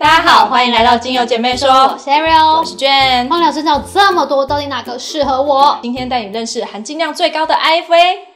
大家好，欢迎来到精油姐妹说，我是 Ariel，我是娟。芳疗证照这么多，到底哪个适合我？今天带你认识含金量最高的 IFA。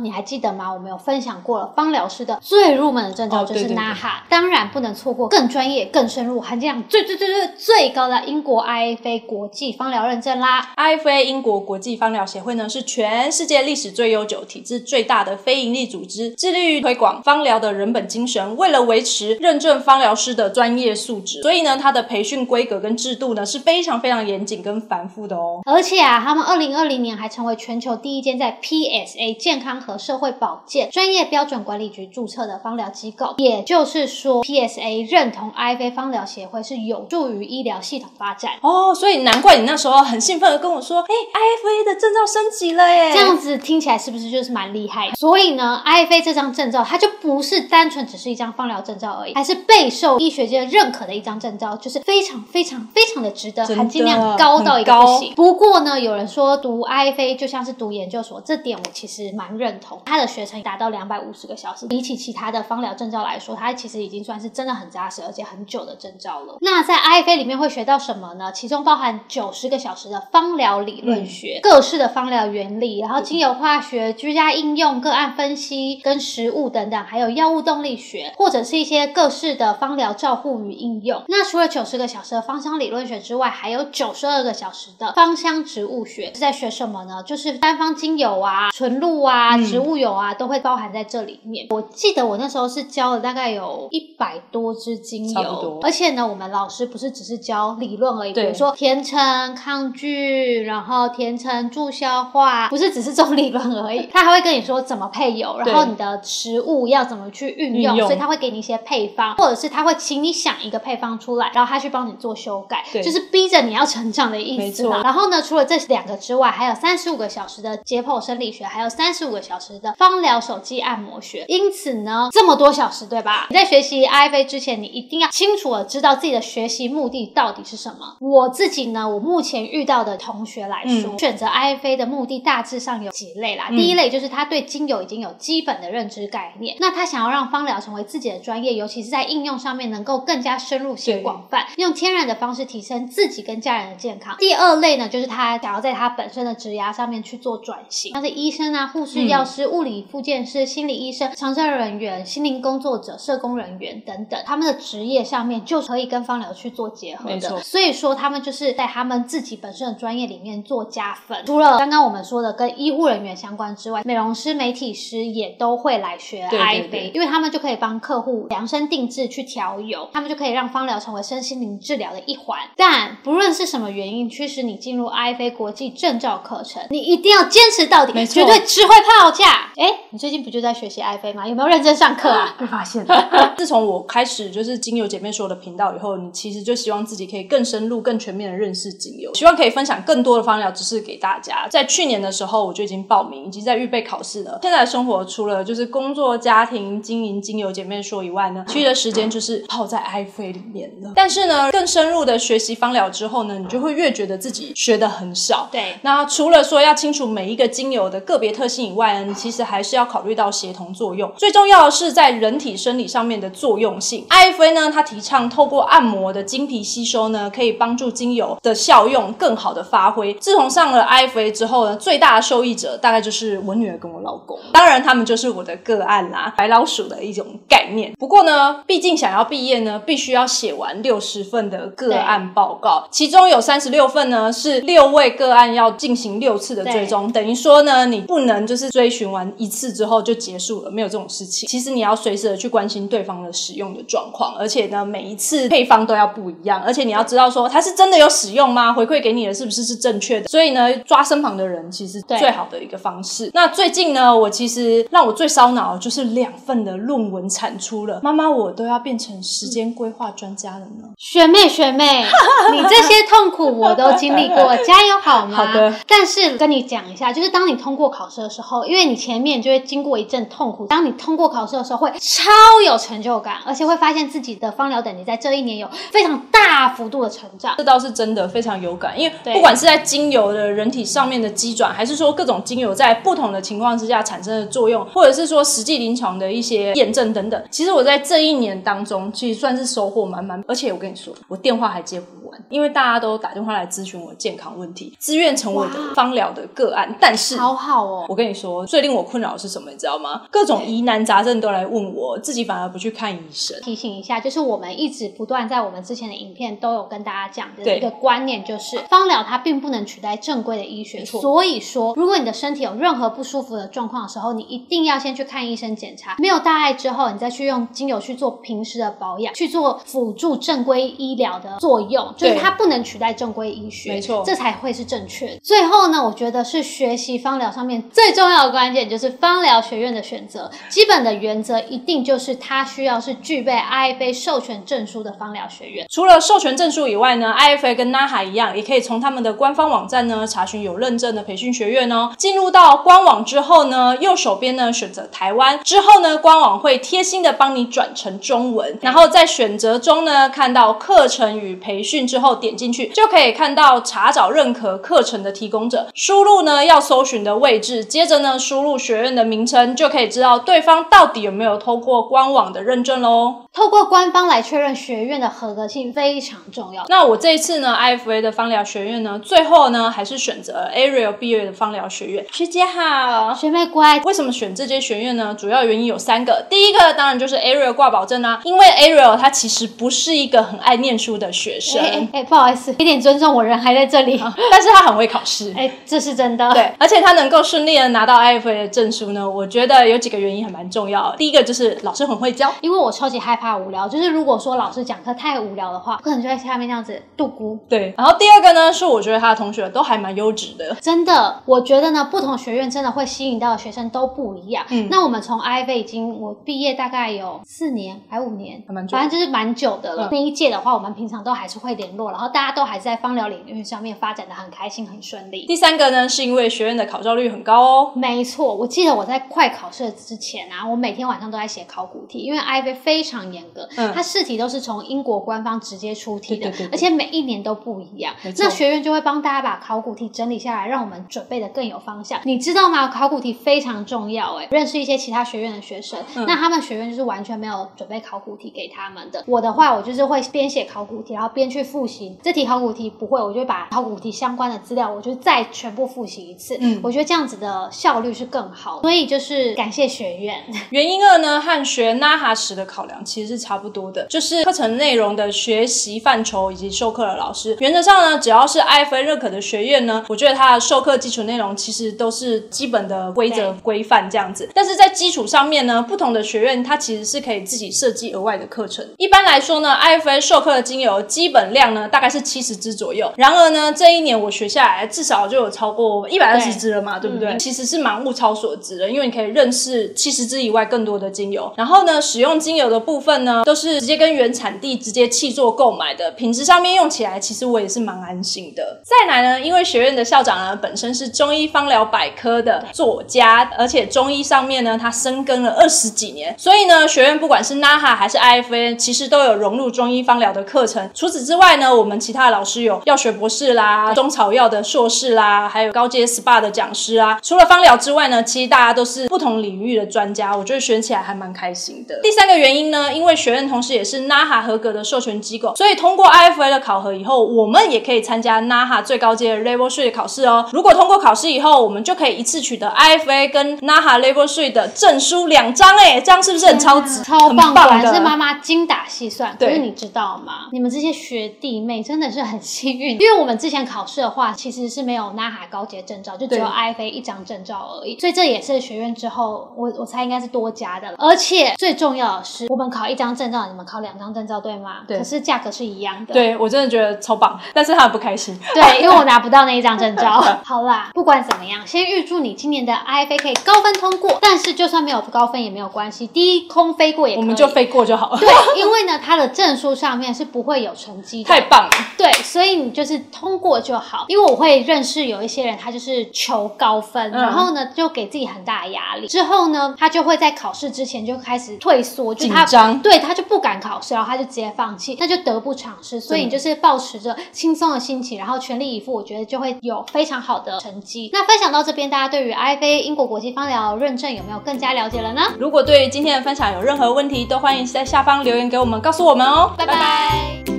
你还记得吗？我们有分享过了，芳疗师的最入门的证照就是 NAHA，当然不能错过更专业、更深入、含金量最最最最最高的英国 IFA 国际芳疗认证啦。IFA 英国国际芳疗协会呢，是全世界历史最悠久、体制最大的非营利组织，致力于推广芳疗的人本精神。为了维持认证芳疗师的专业素质，所以呢，它的培训规格跟制度呢是非常非常严谨跟繁复的哦。而且啊，他们二零二零年还成为全球第一间在 PSA 健康和社会保健专业标准管理局注册的芳疗机构。也就是说，PSA 认同 IFA 芳疗协会是有助于医疗系统发展。哦，所以难怪你那时候很兴奋的跟我说，哎，IFA 的证照升级了耶！这样子听起来是不是就是蛮厉害的？所以呢，IFA 这张证照它就不是单纯只是一张芳疗证照而已，还是备受医学界认可的一张证照，就是非常非常非常的值得，含金量高到一个不行。不过呢，有人说读 IFA 就像是读研究所，这点我其实蛮认同。它的学程达到两百五十个小时，比起其他的芳疗证照来说，它其实已经算是真的很扎实而且很久的证照了。那在 IFA 里面会学到什么呢？其中包含九十个小时的芳疗理论学，各式的芳疗原理，然后精油化学、居家应用、个案分析跟食物等等，还有药物动力学，或者是一些各式的芳疗照护与应用。那除了九十个小时的芳香理论学之外，还有九十二个小时的芳香植物学是在学什么呢？就是单方精油啊、纯露啊、嗯植物油啊，都会包含在这里面。我记得我那时候是教了大概有一百多支精油，而且呢，我们老师不是只是教理论而已，比如说甜橙抗拒，然后甜橙助消化，不是只是这种理论而已，他还会跟你说怎么配油，然后你的食物要怎么去运用，所以他会给你一些配方，或者是他会请你想一个配方出来，然后他去帮你做修改，对就是逼着你要成长的意思没错。啦然后呢，除了这两个之外，还有三十五个小时的解剖生理学，还有三十五个小时的芳疗手机按摩学。因此呢，这么多小时，对吧？你在学习 IFA 之前，你一定要清楚的知道自己的学习目的到底是什么。我自己呢，我目前遇到的同学来说，嗯选择 IFA 的目的大致上有几类啦。嗯第一类就是他对精油已经有基本的认知概念，那他想要让芳疗成为自己的专业，尤其是在应用上面能够更加深入且广泛，用天然的方式提升自己跟家人的健康。第二类呢，就是他想要在他本身的职涯上面去做转型，像是医生啊、护士、嗯药师、物理复健师、心理医生、长照人员、心灵工作者、社工人员等等，他们的职业上面就可以跟芳疗去做结合的。所以说，他们就是在他们自己本身的专业里面做加分。除了刚刚我们说的跟医护人员相关之外，美容师、媒体师也都会来学对 i 对 f 对 a 因为他们就可以帮客户量身定制去调油，他们就可以让芳疗成为身心灵治疗的一环。但不论是什么原因驱使你进入 IFA 国际证照课程，你一定要坚持到底，没错绝对只会报价。哎，你最近不就在学习 IFA 吗？有没有认真上课啊？被发现了。自从我开始就是精油姐妹说的频道以后，你其实就希望自己可以更深入、更全面的认识精油，希望可以分享更多的芳疗知识给大家。在去年的时候，我就已经报名，已经在预备考试了。现在的生活除了就是工作、家庭、经营精油姐妹说以外呢，其余的时间就是泡在 IFA 里面了。但是呢，更深入的学习芳疗之后呢，你就会越觉得自己学的很少。对，那除了说要清楚每一个精油的个别特性以外其实还是要考虑到协同作用。最重要的是在人体生理上面的作用性。IFA 呢，它提倡透过按摩的经皮吸收呢，可以帮助精油的效用更好的发挥。自从上了 IFA 之后呢，最大的受益者大概就是我女儿跟我老公，当然他们就是我的个案啦，白老鼠的一种概念。不过呢，毕竟想要毕业呢，必须要写完六十份的个案报告，其中有三十六份呢是六位个案要进行六次的追踪，等于说呢，你不能就是追寻完一次之后就结束了，没有这种事情。其实你要随时的去关心对方的使用的状况，而且呢，每一次配方都要不一样，而且你要知道说它是真的有使用吗？回馈给你的是不是是正确的？所以呢，抓身旁的人其实最好的一个方式。那最近呢，我其实让我最烧脑的就是两份的论文产出了，妈妈我都要变成时间规划专家了呢。学妹学妹，你这些痛苦我都经历过，加油好吗？好的。但是跟你讲一下，就是当你通过考试的时候，因为你前面就会经过一阵痛苦，当你通过考试的时候，会超有成就感，而且会发现自己的芳疗等级在这一年有非常大幅度的成长。这倒是真的非常有感，因为不管是在精油的人体上面的机转，还是说各种精油在不同的情况之下产生的作用，或者是说实际临床的一些验证等等，其实我在这一年当中，其实算是收获满满。而且我跟你说，我电话还接因为大家都打电话来咨询我健康问题，自愿成为我的芳疗的个案。但是，好好哦。我跟你说，最令我困扰的是什么？你知道吗？各种疑难杂症都来问我，自己反而不去看医生。提醒一下，就是我们一直不断在我们之前的影片都有跟大家讲的一个观念，就是芳疗它并不能取代正规的医学。所以说，如果你的身体有任何不舒服的状况的时候，你一定要先去看医生检查，没有大碍之后，你再去用精油去做平时的保养，去做辅助正规医疗的作用。就是它不能取代正规医学，没错，这才会是正确的。最后呢，我觉得是学习芳疗上面最重要的关键，就是芳疗学院的选择。基本的原则一定就是它需要是具备 IFA 授权证书的芳疗学院。除了授权证书以外呢，IFA 跟 NAHA 一样，也可以从他们的官方网站呢查询有认证的培训学院哦。进入到官网之后呢，右手边呢选择台湾，之后呢官网会贴心的帮你转成中文，然后在选择中呢看到课程与培训之后点进去就可以看到查找认可课程的提供者，输入呢要搜寻的位置，接着呢输入学院的名称，就可以知道对方到底有没有通过官网的认证喽。透过官方来确认学院的合格性非常重要。那我这一次呢，IFA 的芳疗学院呢，最后呢还是选择 Ariel 毕业的芳疗学院。学姐好，学妹乖。为什么选这间学院呢？主要原因有三个。第一个当然就是 Ariel 挂保证啊，因为 Ariel 他其实不是一个很爱念书的学生。哎，不好意思，一点尊重，我人还在这里。但是他很会考试。哎，这是真的。对，而且他能够顺利的拿到 IFA 的证书呢，我觉得有几个原因还蛮重要的。第一个就是老师很会教，因为我超级害怕无聊，就是如果说老师讲课太无聊的话，我可能就在下面这样子度孤。对，然后第二个呢，是我觉得他的同学都还蛮优质的。真的，我觉得呢，不同学院真的会吸引到的学生都不一样。嗯，那我们从 IFA 已经我毕业大概有四年还五年，反正就是蛮久的了。那一届的话，我们平常都还是会联络，然后大家都还在芳疗领域上面发展的很开心、很顺利。第三个呢，是因为学院的考照率很高哦。没错，我记得我在快考试之前啊，我每天晚上都在写考古题，因为 IFA 非常严格，嗯，它试题都是从英国官方直接出题的，而且每一年都不一样。那学院就会帮大家把考古题整理下来，让我们准备的更有方向。你知道吗？考古题非常重要，哎，认识一些其他学院的学生，那他们学院就是完全没有准备考古题给他们的。我的话，我就是会边写考古题，然后边去复习。这题考古题不会，我就把考古题相关的资料，我就再全部复习一次。嗯，我觉得这样子的效率是更好。所以就是感谢学院。原因二呢，和学 NAHA 时的考量其实是差不多的，就是课程内容的学习范畴以及授课的老师。原则上呢，只要是 IFA 认可的学院呢，我觉得它的授课基础内容其实都是基本的规则规范这样子。但是在基础上面呢，不同的学院它其实是可以自己设计额外的课程。一般来说呢，IFA 授课的精油基本量呢大概是七十支左右。然而呢，这一年我学下来至少就有超过一百二十支了嘛，对不对？其实是蛮物超所值的，因为你可以认识七十支以外更多的精油。然后呢，使用精油的部分呢，都是直接跟原产地直接契作购买的，品质上面用起来其实我也是蛮安心的。再来呢，因为学院的校长呢本身是中医方疗百科的作家，而且中医上面呢他深耕了二十几年，所以呢学院不管是 NAHA 还是 IFA，其实都有融入中医方疗的课程。除此之外呢，我们其他的老师有药学博士啦、中草药的硕士啦，还有高阶 SPA 的讲师啊。除了芳疗之外呢，其实大家都是不同领域的专家，我觉得选起来还蛮开心的。第三个原因呢，因为学院同时也是 NAHA 合格的授权机构，所以通过 IFA 的考核以后，我们也可以参加 NAHA 最高阶的 Level Three 的考试哦。如果通过考试以后，我们就可以一次取得 IFA 跟 NAHA Level Three 的证书两张，哎，这样是不是很超值？超棒！果然是妈妈精打细算。可是你知道吗？你们这些学弟妹真的是很幸运，因为我们之前考试的话，其实是没有 NAHA 高阶证照，就只有 IFA 一张证照而已。所以这也是学院之后，我我猜应该是多加的了。而且最重要的是，我们考一张证照，你们考两张证照，对吗？对。可是价格是一样的。对我真的觉得超棒，但是他很不开心。对，因为我拿不到那一张证照。好啦，不管怎么样，先预祝你今年的 IFA 可以高分通过。但是就算没有高分也没有关系，低空飞过也可以。我们就飞过就好了。对，因为呢，它的证书上面是不会有成绩的。太棒了。对，所以你就是通过就好。因为我会认识有一些人，他就是求高分，嗯然后呢就给自己很大的压力，之后呢他就会在考试之前就开始退缩，就他紧张对他就不敢考试，然后他就直接放弃，那就得不偿失。所以你就是保持着轻松的心情，然后全力以赴，我觉得就会有非常好的成绩。那分享到这边，大家对于 IFA 英国国际芳疗认证有没有更加了解了呢？如果对今天的分享有任何问题，都欢迎在下方留言给我们，告诉我们哦。拜拜